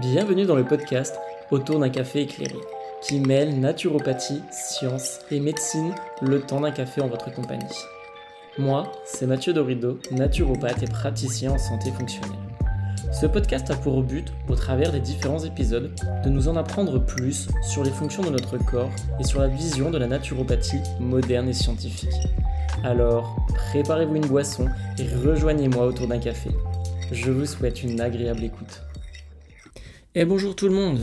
Bienvenue dans le podcast Autour d'un café éclairé, qui mêle naturopathie, science et médecine le temps d'un café en votre compagnie. Moi, c'est Mathieu Dorido, naturopathe et praticien en santé fonctionnelle. Ce podcast a pour but, au travers des différents épisodes, de nous en apprendre plus sur les fonctions de notre corps et sur la vision de la naturopathie moderne et scientifique. Alors, préparez-vous une boisson et rejoignez-moi autour d'un café. Je vous souhaite une agréable écoute. Et bonjour tout le monde,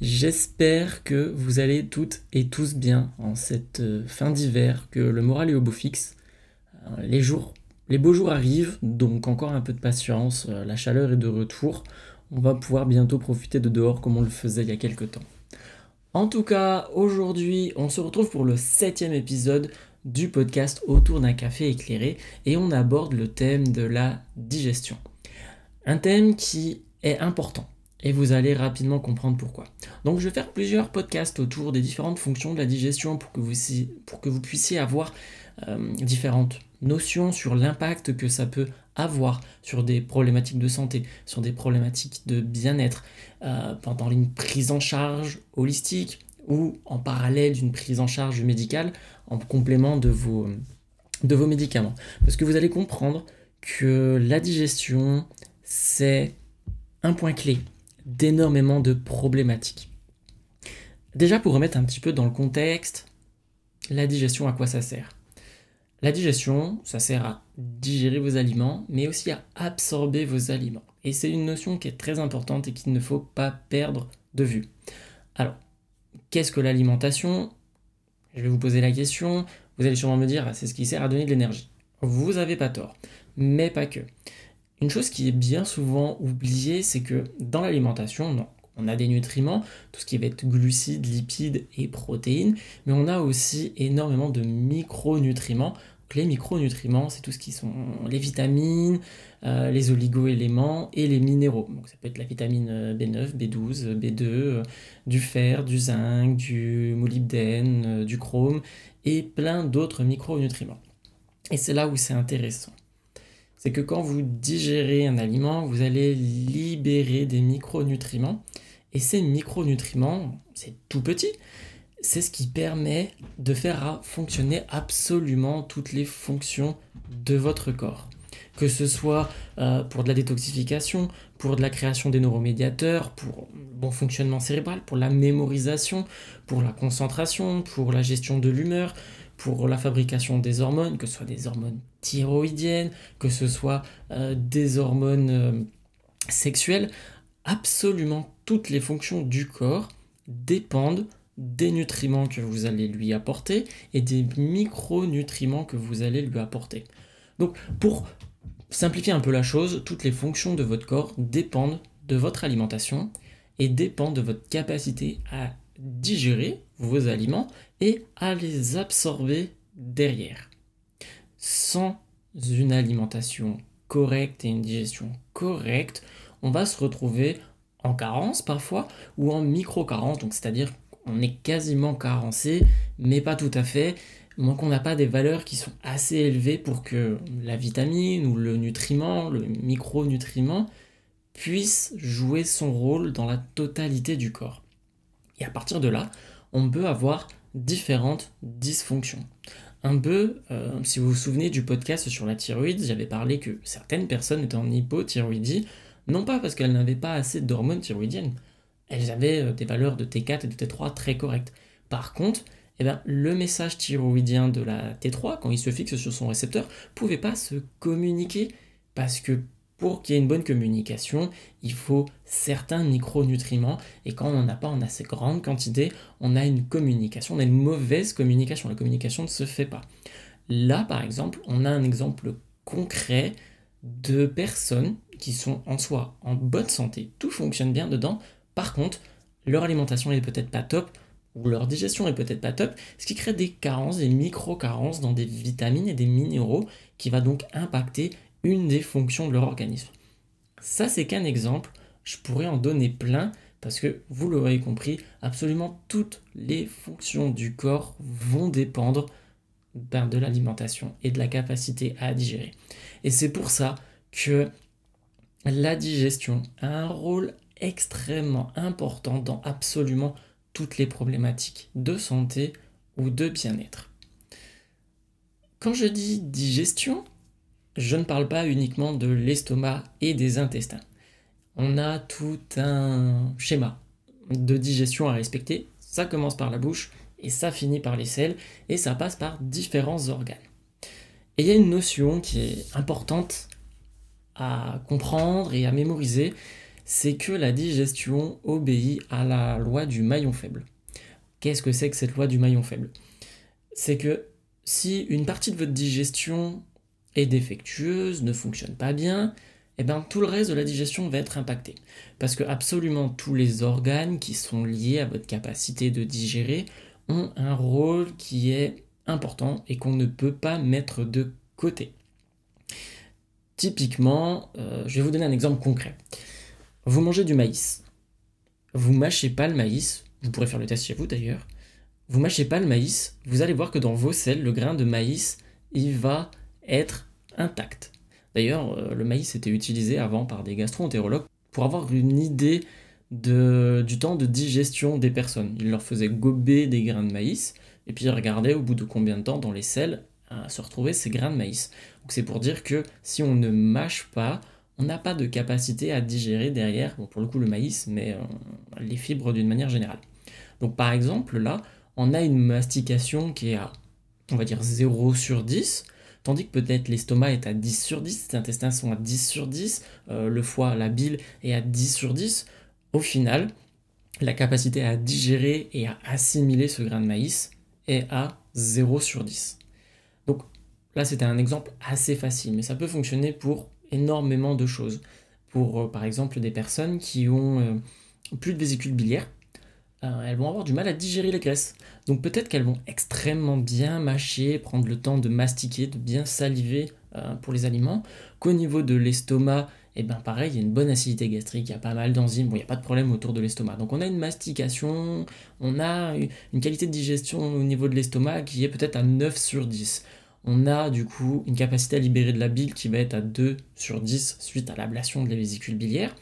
j'espère que vous allez toutes et tous bien en cette euh, fin d'hiver, que le moral est au beau fixe. Euh, les jours, les beaux jours arrivent, donc encore un peu de patience, euh, la chaleur est de retour, on va pouvoir bientôt profiter de dehors comme on le faisait il y a quelques temps. En tout cas, aujourd'hui, on se retrouve pour le septième épisode du podcast Autour d'un café éclairé et on aborde le thème de la digestion. Un thème qui est important et vous allez rapidement comprendre pourquoi. Donc je vais faire plusieurs podcasts autour des différentes fonctions de la digestion pour que vous, puissiez avoir euh, différentes notions sur l'impact que ça peut avoir sur des problématiques de santé, sur des problématiques de bien-être, euh, pendant une prise en charge holistique ou en parallèle d'une prise en charge médicale en complément de vos, de vos médicaments. Parce que vous allez comprendre que la digestion, c'est un point clé d'énormément de problématiques. Déjà pour remettre un petit peu dans le contexte, la digestion, à quoi ça sert? La digestion, ça sert à digérer vos aliments, mais aussi à absorber vos aliments. Et c'est une notion qui est très importante et qu'il ne faut pas perdre de vue. Alors, qu'est-ce que l'alimentation? Je vais vous poser la question. Vous allez sûrement me dire, c'est ce qui sert à donner de l'énergie. Vous n'avez pas tort, mais pas que. Une chose qui est bien souvent oubliée, c'est que dans l'alimentation, on a des nutriments, tout ce qui va être glucides, lipides et protéines, mais on a aussi énormément de micronutriments. les micronutriments, c'est tout ce qui sont les vitamines, euh, les oligo-éléments et les minéraux. Donc ça peut être la vitamine B9, B12, B2, du fer, du zinc, du molybdène, euh, du chrome et plein d'autres micronutriments. Et c'est là où c'est intéressant c'est que quand vous digérez un aliment, vous allez libérer des micronutriments. Et ces micronutriments, c'est tout petit, c'est ce qui permet de faire fonctionner absolument toutes les fonctions de votre corps. Que ce soit euh, pour de la détoxification, pour de la création des neuromédiateurs, pour le bon fonctionnement cérébral, pour la mémorisation, pour la concentration, pour la gestion de l'humeur, pour la fabrication des hormones, que ce soit des hormones thyroïdiennes, que ce soit euh, des hormones euh, sexuelles, absolument toutes les fonctions du corps dépendent des nutriments que vous allez lui apporter et des micronutriments que vous allez lui apporter. Donc pour simplifier un peu la chose, toutes les fonctions de votre corps dépendent de votre alimentation et dépendent de votre capacité à digérer vos aliments et à les absorber derrière. Sans une alimentation correcte et une digestion correcte, on va se retrouver en carence parfois ou en micro-carence, donc c'est-à-dire qu'on est quasiment carencé, mais pas tout à fait, donc qu'on n'a pas des valeurs qui sont assez élevées pour que la vitamine ou le nutriment, le micronutriment, puisse jouer son rôle dans la totalité du corps. Et à partir de là, on peut avoir différentes dysfonctions. Un peu, euh, si vous vous souvenez du podcast sur la thyroïde, j'avais parlé que certaines personnes étaient en hypothyroïdie, non pas parce qu'elles n'avaient pas assez d'hormones thyroïdiennes, elles avaient euh, des valeurs de T4 et de T3 très correctes. Par contre, eh bien, le message thyroïdien de la T3, quand il se fixe sur son récepteur, pouvait pas se communiquer parce que pour qu'il y ait une bonne communication, il faut certains micronutriments et quand on n'en a pas en assez grande quantité, on a une communication, on a une mauvaise communication. La communication ne se fait pas. Là, par exemple, on a un exemple concret de personnes qui sont en soi en bonne santé, tout fonctionne bien dedans. Par contre, leur alimentation n'est peut-être pas top ou leur digestion est peut-être pas top, ce qui crée des carences, des micro-carences dans des vitamines et des minéraux qui va donc impacter une des fonctions de leur organisme. Ça, c'est qu'un exemple. Je pourrais en donner plein parce que vous l'aurez compris, absolument toutes les fonctions du corps vont dépendre ben, de l'alimentation et de la capacité à digérer. Et c'est pour ça que la digestion a un rôle extrêmement important dans absolument toutes les problématiques de santé ou de bien-être. Quand je dis digestion, je ne parle pas uniquement de l'estomac et des intestins. On a tout un schéma de digestion à respecter. Ça commence par la bouche et ça finit par les selles et ça passe par différents organes. Et il y a une notion qui est importante à comprendre et à mémoriser, c'est que la digestion obéit à la loi du maillon faible. Qu'est-ce que c'est que cette loi du maillon faible? C'est que si une partie de votre digestion est défectueuse, ne fonctionne pas bien, eh bien tout le reste de la digestion va être impacté. Parce que absolument tous les organes qui sont liés à votre capacité de digérer ont un rôle qui est important et qu'on ne peut pas mettre de côté. Typiquement, euh, je vais vous donner un exemple concret. Vous mangez du maïs. Vous mâchez pas le maïs, vous pourrez faire le test chez vous d'ailleurs. Vous mâchez pas le maïs, vous allez voir que dans vos selles, le grain de maïs, il va être intact. D'ailleurs, euh, le maïs était utilisé avant par des gastro-entérologues pour avoir une idée du temps de digestion des personnes. Ils leur faisaient gober des grains de maïs et puis ils regardaient au bout de combien de temps dans les selles euh, se retrouvaient ces grains de maïs. Donc c'est pour dire que si on ne mâche pas, on n'a pas de capacité à digérer derrière, bon pour le coup le maïs, mais euh, les fibres d'une manière générale. Donc par exemple là, on a une mastication qui est à, on va dire 0 sur 10, tandis que peut-être l'estomac est à 10 sur 10, les intestins sont à 10 sur 10, euh, le foie, la bile est à 10 sur 10. Au final, la capacité à digérer et à assimiler ce grain de maïs est à 0 sur 10. Donc là, c'était un exemple assez facile, mais ça peut fonctionner pour énormément de choses. Pour, euh, par exemple, des personnes qui ont euh, plus de vésicule biliaire, euh, elles vont avoir du mal à digérer les graisses. Donc peut-être qu'elles vont extrêmement bien mâcher, prendre le temps de mastiquer, de bien saliver euh, pour les aliments, qu'au niveau de l'estomac, et eh ben pareil, il y a une bonne acidité gastrique, il y a pas mal d'enzymes, bon, il n'y a pas de problème autour de l'estomac. Donc on a une mastication, on a une qualité de digestion au niveau de l'estomac qui est peut-être à 9 sur 10. On a du coup une capacité à libérer de la bile qui va être à 2 sur 10 suite à l'ablation de la vésicule biliaire.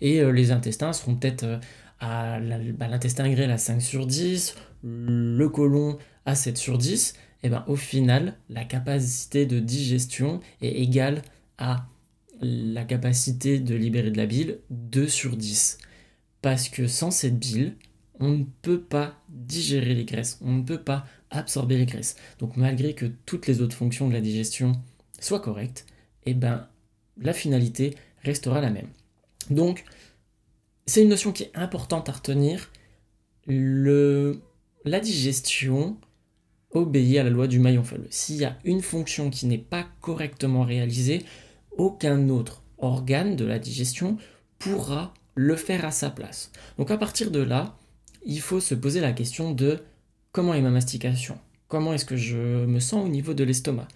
Et euh, les intestins seront peut-être à bah, l'intestin grêle à 5 sur 10, le côlon à 7 sur 10, et ben au final, la capacité de digestion est égale à la capacité de libérer de la bile 2 sur 10. Parce que sans cette bile, on ne peut pas digérer les graisses, on ne peut pas absorber les graisses. Donc malgré que toutes les autres fonctions de la digestion soient correctes, et ben la finalité restera la même. Donc c'est une notion qui est importante à retenir. La digestion obéit à la loi du maillon faible. S'il y a une fonction qui n'est pas correctement réalisée, aucun autre organe de la digestion pourra le faire à sa place. Donc à partir de là, il faut se poser la question de comment est ma mastication? Comment est-ce que je me sens au niveau de l'estomac?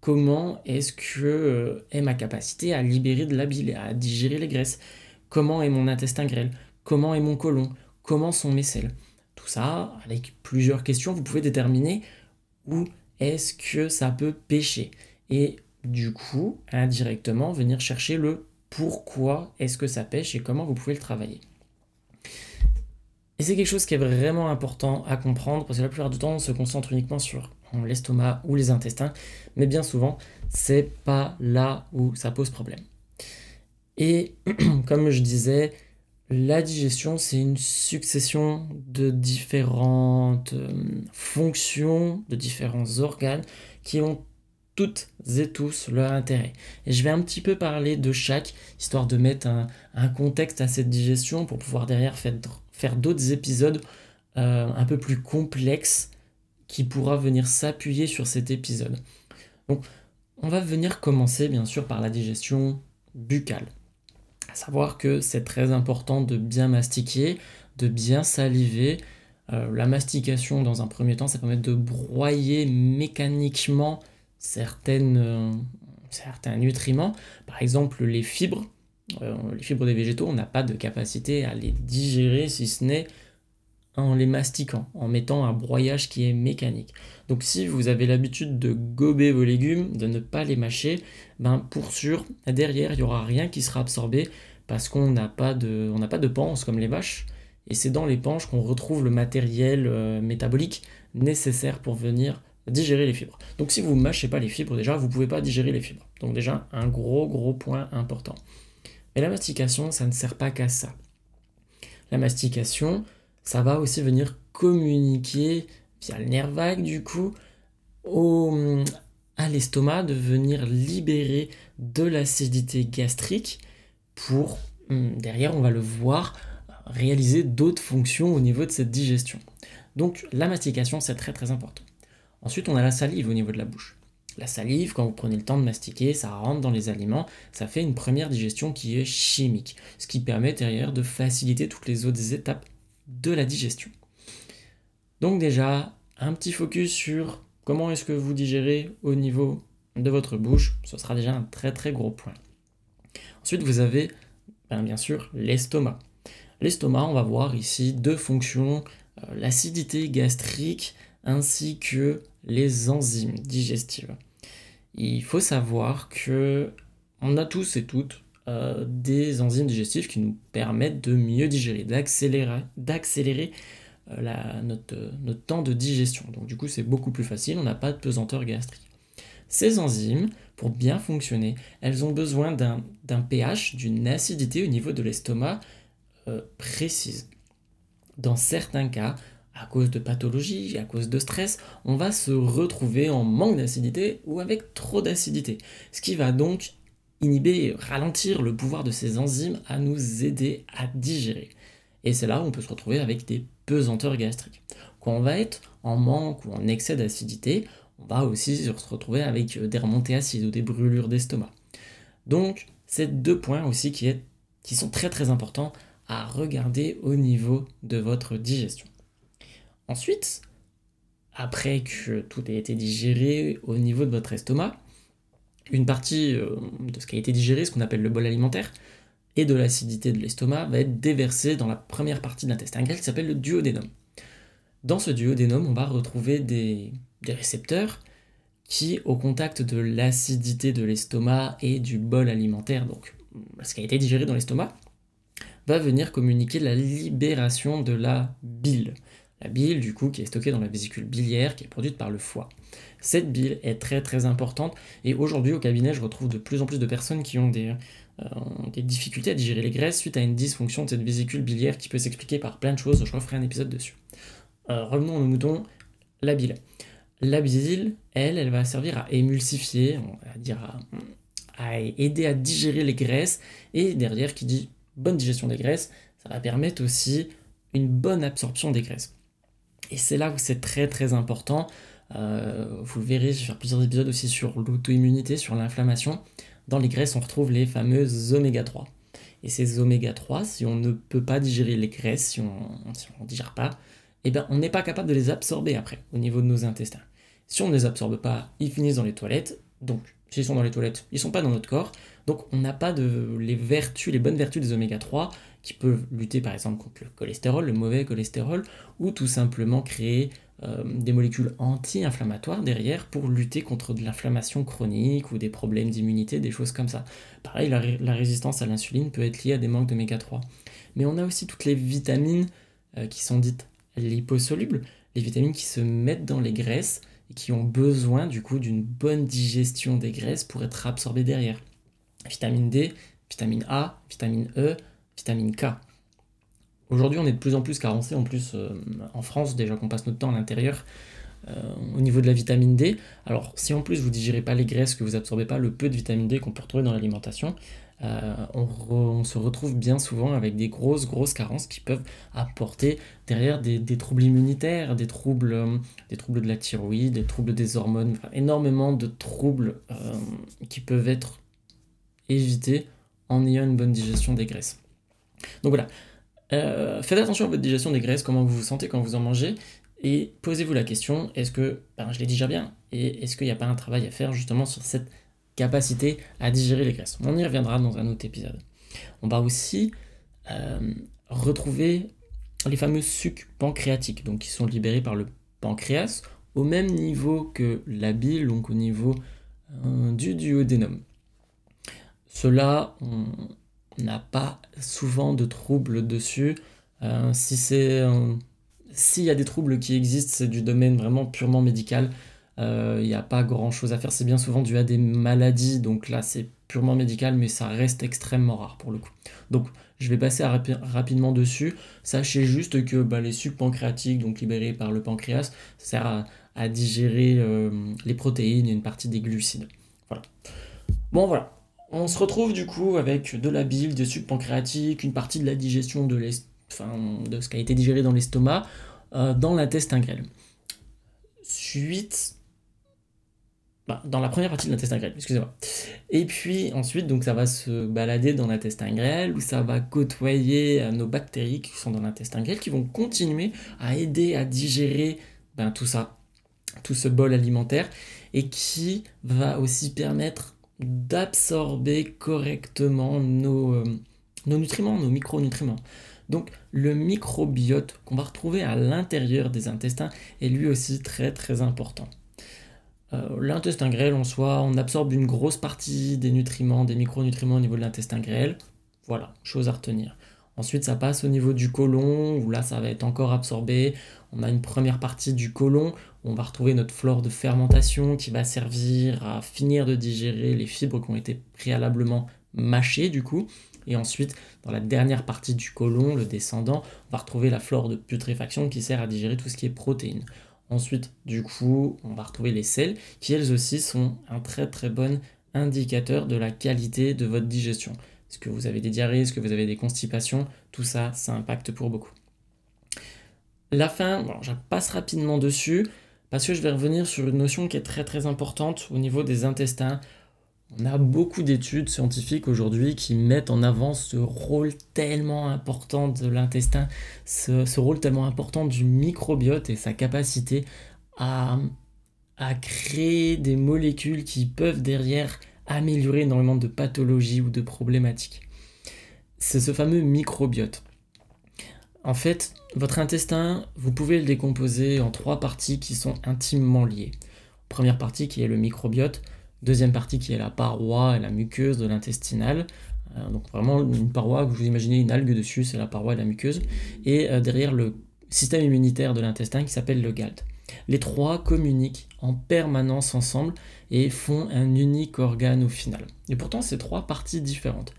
Comment est-ce que euh, est ma capacité à libérer de la bile à digérer les graisses? Comment est mon intestin grêle? Comment est mon côlon? Comment sont mes selles? Tout ça, avec plusieurs questions, vous pouvez déterminer où est-ce que ça peut pêcher. Et du coup, indirectement, venir chercher le pourquoi est-ce que ça pêche et comment vous pouvez le travailler. Et c'est quelque chose qui est vraiment important à comprendre parce que la plupart du temps, on se concentre uniquement sur l'estomac ou les intestins, mais bien souvent, c'est pas là où ça pose problème. Et comme je disais, la digestion, c'est une succession de différentes euh, fonctions, de différents organes qui ont toutes et tous leur intérêt. Et je vais un petit peu parler de chaque, histoire de mettre un, contexte à cette digestion pour pouvoir derrière faire, d'autres épisodes euh, un peu plus complexes qui pourra venir s'appuyer sur cet épisode. Donc, on va venir commencer bien sûr par la digestion buccale. À savoir que c'est très important de bien mastiquer, de bien saliver. Euh, la mastication, dans un premier temps, ça permet de broyer mécaniquement certaines, euh, certains nutriments. Par exemple, les fibres. Euh, les fibres des végétaux, on n'a pas de capacité à les digérer si ce n'est en les mastiquant, en mettant un broyage qui est mécanique. Donc si vous avez l'habitude de gober vos légumes, de ne pas les mâcher, ben pour sûr, derrière, il n'y aura rien qui sera absorbé parce qu'on n'a pas de, on pas de comme les vaches, et c'est dans les panches qu'on retrouve le matériel euh, métabolique nécessaire pour venir digérer les fibres. Donc si vous ne mâchez pas les fibres déjà, vous ne pouvez pas digérer les fibres. Donc déjà un gros gros point important. Et la mastication, ça ne sert pas qu'à ça. La mastication, ça va aussi venir communiquer via le nerf vague du coup au, à l'estomac de venir libérer de l'acidité gastrique pour, hum, derrière on va le voir, réaliser d'autres fonctions au niveau de cette digestion. Donc la mastication c'est très très important. Ensuite on a la salive au niveau de la bouche. La salive, quand vous prenez le temps de mastiquer, ça rentre dans les aliments, ça fait une première digestion qui est chimique, ce qui permet derrière de faciliter toutes les autres étapes de la digestion. Donc déjà, un petit focus sur comment est-ce que vous digérez au niveau de votre bouche, ce sera déjà un très très gros point. Ensuite, vous avez ben, bien sûr l'estomac. L'estomac, on va voir ici deux fonctions, euh, l'acidité gastrique ainsi que les enzymes digestives. Il faut savoir que on a tous et toutes euh, des enzymes digestives qui nous permettent de mieux digérer, d'accélérer, d'accélérer euh, notre, temps de digestion. Donc du coup c'est beaucoup plus facile, on n'a pas de pesanteur gastrique. Ces enzymes, pour bien fonctionner, elles ont besoin d'un pH, d'une acidité au niveau de l'estomac euh, précise. Dans certains cas, à cause de pathologies, à cause de stress, on va se retrouver en manque d'acidité ou avec trop d'acidité. Ce qui va donc inhiber, ralentir le pouvoir de ces enzymes à nous aider à digérer. Et c'est là où on peut se retrouver avec des pesanteurs gastriques. Quand on va être en manque ou en excès d'acidité, on va aussi se retrouver avec des remontées acides ou des brûlures d'estomac. Donc, c'est deux points aussi qui, qui sont très très importants à regarder au niveau de votre digestion. Ensuite, après que tout ait été digéré au niveau de votre estomac, une partie euh, de ce qui a été digéré, ce qu'on appelle le bol alimentaire, et de l'acidité de l'estomac, va être déversée dans la première partie de l'intestin grêle qui s'appelle le duodénum. Dans ce duodénum, on va retrouver des, des récepteurs qui, au contact de l'acidité de l'estomac et du bol alimentaire, donc ce qui a été digéré dans l'estomac, va venir communiquer la libération de la bile. La bile, du coup, qui est stockée dans la vésicule biliaire, qui est produite par le foie. Cette bile est très très importante et aujourd'hui au cabinet, je retrouve de plus en plus de personnes qui ont des, euh, difficultés à digérer les graisses suite à une dysfonction de cette vésicule biliaire qui peut s'expliquer par plein de choses. Je referai un épisode dessus. Euh, revenons au mouton, la bile. La bile, elle, elle va servir à émulsifier, on va dire à aider à digérer les graisses et derrière, qui dit bonne digestion des graisses, ça va permettre aussi une bonne absorption des graisses. Et c'est là où c'est très très important. Euh, vous verrez, je vais faire plusieurs épisodes aussi sur l'auto-immunité, sur l'inflammation. Dans les graisses, on retrouve les fameuses oméga 3. Et ces oméga 3, si on ne peut pas digérer les graisses, si on ne digère pas, eh ben, on n'est pas capable de les absorber après, au niveau de nos intestins. Si on ne les absorbe pas, ils finissent dans les toilettes. Donc, s'ils sont dans les toilettes, ils ne sont pas dans notre corps. Donc, on n'a pas de les vertus, les bonnes vertus des oméga 3 qui peuvent lutter par exemple contre le cholestérol, le mauvais cholestérol, ou tout simplement créer euh, des molécules anti-inflammatoires derrière pour lutter contre de l'inflammation chronique ou des problèmes d'immunité, des choses comme ça. Pareil, la, résistance à l'insuline peut être liée à des manques d'oméga 3. Mais on a aussi toutes les vitamines euh, qui sont dites liposolubles, les vitamines qui se mettent dans les graisses et qui ont besoin du coup d'une bonne digestion des graisses pour être absorbées derrière. Vitamine D, vitamine A, vitamine E, vitamine K. Aujourd'hui, on est de plus en plus carencé, en plus euh, en France, déjà qu'on passe notre temps à l'intérieur, euh, au niveau de la vitamine D. Alors, si en plus vous digérez pas les graisses, que vous absorbez pas le peu de vitamine D qu'on peut retrouver dans l'alimentation, euh, on, se retrouve bien souvent avec des grosses, grosses carences qui peuvent apporter derrière des, troubles immunitaires, des troubles, des troubles de la thyroïde, des troubles des hormones, énormément de troubles qui peuvent être évités en ayant une bonne digestion des graisses. Donc voilà, euh, faites attention à votre digestion des graisses, comment vous vous sentez quand vous en mangez, et posez-vous la question, est-ce que ben, je les digère bien? Et est-ce qu'il n'y a pas un travail à faire justement sur cette capacité à digérer les graisses? On y reviendra dans un autre épisode. On va aussi euh, retrouver les fameux sucs pancréatiques, donc qui sont libérés par le pancréas, au même niveau que la bile, donc au niveau euh, du duodénum. Cela, n'a pas souvent de troubles dessus. Euh, si c'est s'il y a des troubles qui existent, c'est du domaine vraiment purement médical. Il n'y a pas grand chose à faire. C'est bien souvent dû à des maladies, donc là c'est purement médical, mais ça reste extrêmement rare pour le coup. Donc je vais passer rapidement dessus. Sachez juste que bah, les sucs pancréatiques, donc libérés par le pancréas, ça sert à, digérer euh, les protéines et une partie des glucides. Voilà. Bon voilà. On se retrouve du coup avec de la bile, des sucs pancréatiques, une partie de la digestion de, ce qui a été digéré dans l'estomac, euh, dans l'intestin grêle. Suite bah, dans la première partie de l'intestin grêle, excusez-moi. Et puis ensuite, donc ça va se balader dans l'intestin grêle, où ça va côtoyer euh, nos bactéries qui sont dans l'intestin grêle, qui vont continuer à aider à digérer ben, tout ça, tout ce bol alimentaire, et qui va aussi permettre d'absorber correctement nos, euh, nos nutriments, nos micronutriments. Donc le microbiote qu'on va retrouver à l'intérieur des intestins est lui aussi très très important. Euh, l'intestin grêle en soi, on absorbe une grosse partie des nutriments, des micronutriments au niveau de l'intestin grêle. Voilà, chose à retenir. Ensuite, ça passe au niveau du côlon, où là, ça va être encore absorbé. On a une première partie du côlon, où on va retrouver notre flore de fermentation qui va servir à finir de digérer les fibres qui ont été préalablement mâchées, du coup. Et ensuite, dans la dernière partie du côlon, le descendant, on va retrouver la flore de putréfaction qui sert à digérer tout ce qui est protéines. Ensuite, du coup, on va retrouver les selles qui elles aussi sont un très très bon indicateur de la qualité de votre digestion. Est-ce que vous avez des diarrhées, est-ce que vous avez des constipations Tout ça, ça impacte pour beaucoup. La fin, bon, je passe rapidement dessus parce que je vais revenir sur une notion qui est très très importante au niveau des intestins, on a beaucoup d'études scientifiques aujourd'hui qui mettent en avant ce rôle tellement important de l'intestin, ce, rôle tellement important du microbiote et sa capacité à, à créer des molécules qui peuvent derrière améliorer énormément de pathologies ou de problématiques. C'est ce fameux microbiote. En fait, votre intestin, vous pouvez le décomposer en trois parties qui sont intimement liées. Première partie qui est le microbiote, Deuxième partie qui est la paroi et la muqueuse de l'intestinal. Euh, donc vraiment une paroi vous imaginez une algue dessus, c'est la paroi et la muqueuse. Et euh, derrière le système immunitaire de l'intestin qui s'appelle le GALT. Les trois communiquent en permanence ensemble et font un unique organe au final. Et pourtant, c'est trois parties différentes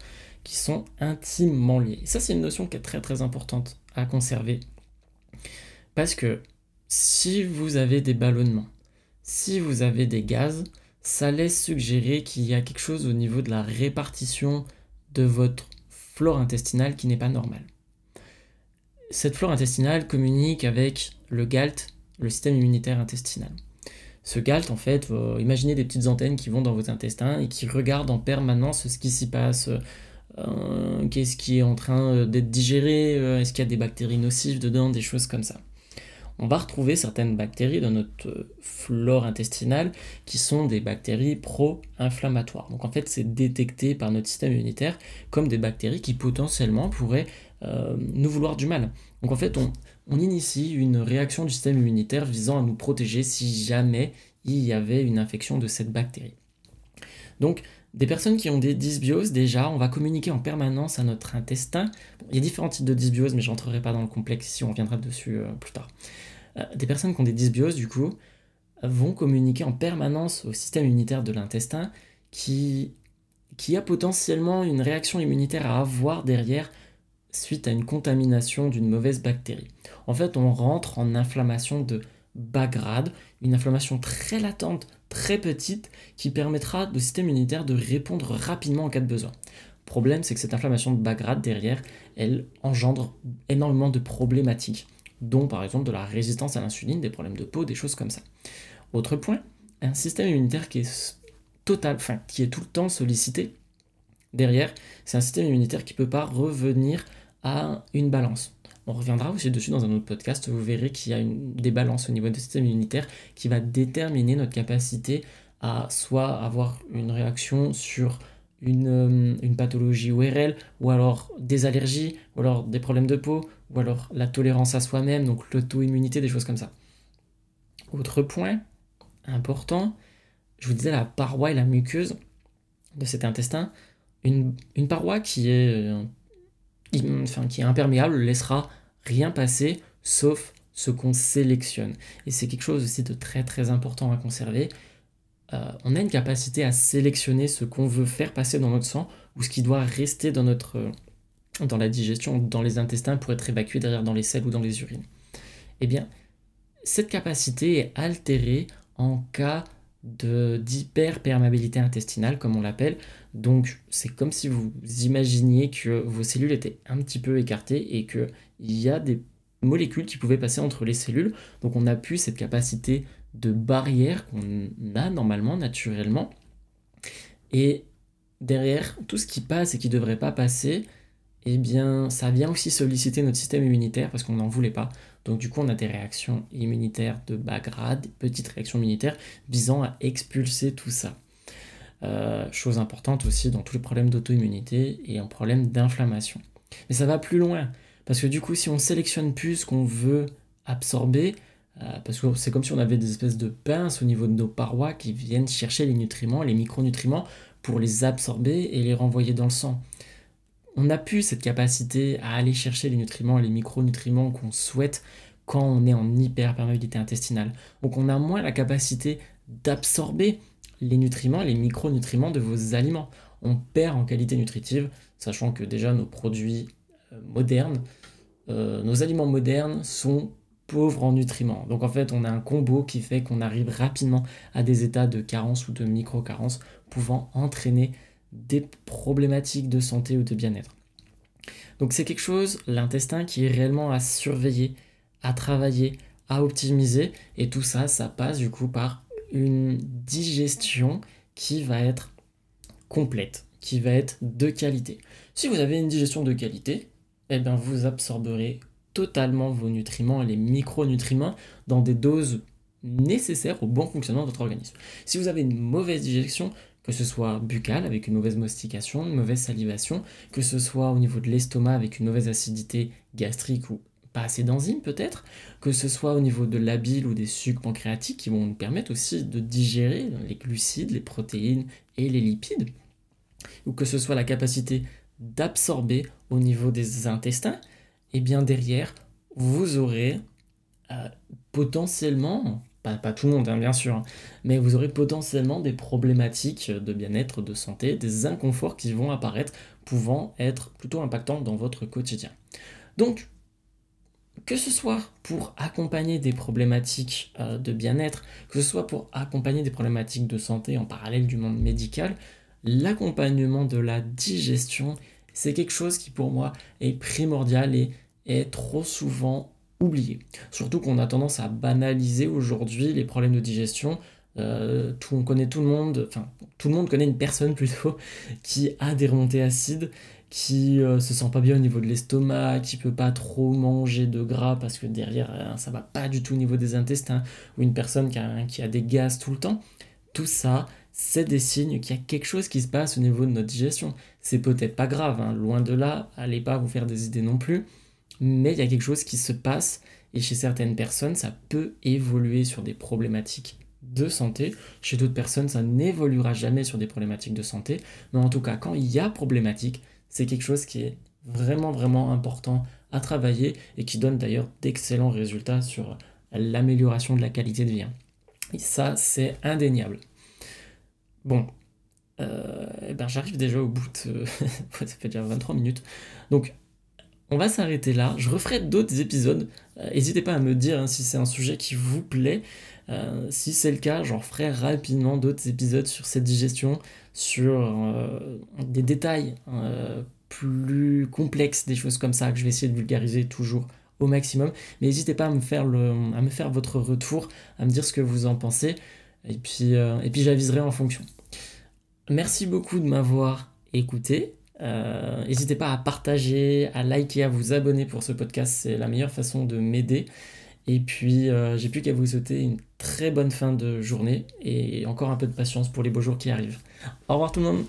qui sont intimement liées. Ça, c'est une notion qui est très très importante à conserver. Parce que si vous avez des ballonnements, si vous avez des gaz, ça laisse suggérer qu'il y a quelque chose au niveau de la répartition de votre flore intestinale qui n'est pas normale. Cette flore intestinale communique avec le GALT, le système immunitaire intestinal. Ce GALT, en fait, imaginez des petites antennes qui vont dans vos intestins et qui regardent en permanence ce qui s'y passe, euh, qu'est-ce qui est en train d'être digéré, euh, est-ce qu'il y a des bactéries nocives dedans, des choses comme ça on va retrouver certaines bactéries dans notre flore intestinale qui sont des bactéries pro-inflammatoires. Donc en fait, c'est détecté par notre système immunitaire comme des bactéries qui potentiellement pourraient euh, nous vouloir du mal. Donc en fait, on, initie une réaction du système immunitaire visant à nous protéger si jamais il y avait une infection de cette bactérie. Donc, des personnes qui ont des dysbioses, déjà, on va communiquer en permanence à notre intestin. il y a différents types de dysbioses, mais je n'entrerai pas dans le complexe si on reviendra dessus euh, plus tard. Euh, des personnes qui ont des dysbioses, du coup, vont communiquer en permanence au système immunitaire de l'intestin qui a potentiellement une réaction immunitaire à avoir derrière suite à une contamination d'une mauvaise bactérie. En fait, on rentre en inflammation de bas grade, une inflammation très latente, très petite, qui permettra au système immunitaire de répondre rapidement en cas de besoin. Problème, c'est que cette inflammation de bas grade derrière, elle engendre énormément de problématiques dont par exemple de la résistance à l'insuline, des problèmes de peau, des choses comme ça. Autre point, un système immunitaire qui est total, enfin qui est tout le temps sollicité. Derrière, c'est un système immunitaire qui ne peut pas revenir à une balance. On reviendra aussi dessus dans un autre podcast, vous verrez qu'il y a une débalance au niveau du système immunitaire qui va déterminer notre capacité à soit avoir une réaction sur une, euh, une, pathologie ORL, ou alors des allergies, ou alors des problèmes de peau, ou alors la tolérance à soi-même, donc l'auto-immunité, des choses comme ça. Autre point important, je vous disais la paroi et la muqueuse de cet intestin. Une, paroi qui est, qui est imperméable laissera rien passer sauf ce qu'on sélectionne. Et c'est quelque chose aussi de très très important à conserver. Euh, on a une capacité à sélectionner ce qu'on veut faire passer dans notre sang ou ce qui doit rester dans, notre, dans la digestion, dans les intestins pour être évacué derrière dans les selles ou dans les urines. Eh bien, cette capacité est altérée en cas d'hyperperméabilité intestinale, comme on l'appelle. Donc, c'est comme si vous imaginiez que vos cellules étaient un petit peu écartées et qu'il y a des molécules qui pouvaient passer entre les cellules. Donc, on n'a plus cette capacité de barrière qu'on a normalement, naturellement. Et derrière, tout ce qui passe et qui ne devrait pas passer, eh bien, ça vient aussi solliciter notre système immunitaire parce qu'on n'en voulait pas. Donc, du coup, on a des réactions immunitaires de bas grade, petites réactions immunitaires visant à expulser tout ça. Euh, chose importante aussi dans tous les problèmes d'auto-immunité et en problème d'inflammation. Mais ça va plus loin parce que du coup, si on sélectionne plus ce qu'on veut absorber, euh, parce que c'est comme si on avait des espèces de pinces au niveau de nos parois qui viennent chercher les nutriments, les micronutriments, pour les absorber et les renvoyer dans le sang on n'a plus cette capacité à aller chercher les nutriments les micronutriments qu'on souhaite quand on est en hyperperméabilité intestinale. Donc on a moins la capacité d'absorber les nutriments, les micronutriments de vos aliments. On perd en qualité nutritive, sachant que déjà nos produits euh, modernes, euh, nos aliments modernes sont pauvres en nutriments. Donc en fait, on a un combo qui fait qu'on arrive rapidement à des états de carence ou de micro-carence pouvant entraîner des problématiques de santé ou de bien-être. Donc c'est quelque chose, l'intestin, qui est réellement à surveiller, à travailler, à optimiser, et tout ça, ça passe du coup par une digestion qui va être complète, qui va être de qualité. Si vous avez une digestion de qualité, eh bien vous absorberez totalement vos nutriments et les micronutriments dans des doses nécessaires au bon fonctionnement de votre organisme. Si vous avez une mauvaise digestion, que ce soit buccal avec une mauvaise mastication, une mauvaise salivation, que ce soit au niveau de l'estomac avec une mauvaise acidité gastrique ou pas assez d'enzymes peut-être, que ce soit au niveau de la bile ou des sucs pancréatiques qui vont nous permettre aussi de digérer les glucides, les protéines et les lipides, ou que ce soit la capacité d'absorber au niveau des intestins, et eh bien derrière, vous aurez euh, potentiellement pas, tout le monde, hein, bien sûr, hein. mais vous aurez potentiellement des problématiques de bien-être, de santé, des inconforts qui vont apparaître, pouvant être plutôt impactants dans votre quotidien. Donc, que ce soit pour accompagner des problématiques euh, de bien-être, que ce soit pour accompagner des problématiques de santé en parallèle du monde médical, l'accompagnement de la digestion, c'est quelque chose qui pour moi est primordial et est trop souvent oublié. Surtout qu'on a tendance à banaliser aujourd'hui les problèmes de digestion. Euh, tout, on connaît tout le monde, enfin tout le monde connaît une personne plutôt qui a des remontées acides, qui euh, se sent pas bien au niveau de l'estomac, qui peut pas trop manger de gras parce que derrière euh, ça va pas du tout au niveau des intestins, ou une personne qui a, qui a des gaz tout le temps. Tout ça, c'est des signes qu'il y a quelque chose qui se passe au niveau de notre digestion. C'est peut-être pas grave, hein, loin de là, allez pas vous faire des idées non plus mais il y a quelque chose qui se passe et chez certaines personnes, ça peut évoluer sur des problématiques de santé. Chez d'autres personnes, ça n'évoluera jamais sur des problématiques de santé. Mais en tout cas, quand il y a problématique, c'est quelque chose qui est vraiment, vraiment important à travailler et qui donne d'ailleurs d'excellents résultats sur l'amélioration de la qualité de vie. Et ça, c'est indéniable. Bon, euh, eh ben, j'arrive déjà au bout de... ça fait déjà 23 minutes. Donc, on va s'arrêter là. Je referai d'autres épisodes. Euh, n'hésitez pas à me dire hein, si c'est un sujet qui vous plaît. Euh, si c'est le cas, j'en ferai rapidement d'autres épisodes sur cette digestion, sur euh, des détails plus complexes, des choses comme ça que je vais essayer de vulgariser toujours au maximum. Mais n'hésitez pas à me faire le, à me faire votre retour, à me dire ce que vous en pensez, et puis, et puis j'aviserai en fonction. Merci beaucoup de m'avoir écouté. Euh, n'hésitez pas à partager, à liker, à vous abonner pour ce podcast, c'est la meilleure façon de m'aider. Et puis, euh, j'ai plus qu'à vous souhaiter une très bonne fin de journée et encore un peu de patience pour les beaux jours qui arrivent. Au revoir tout le monde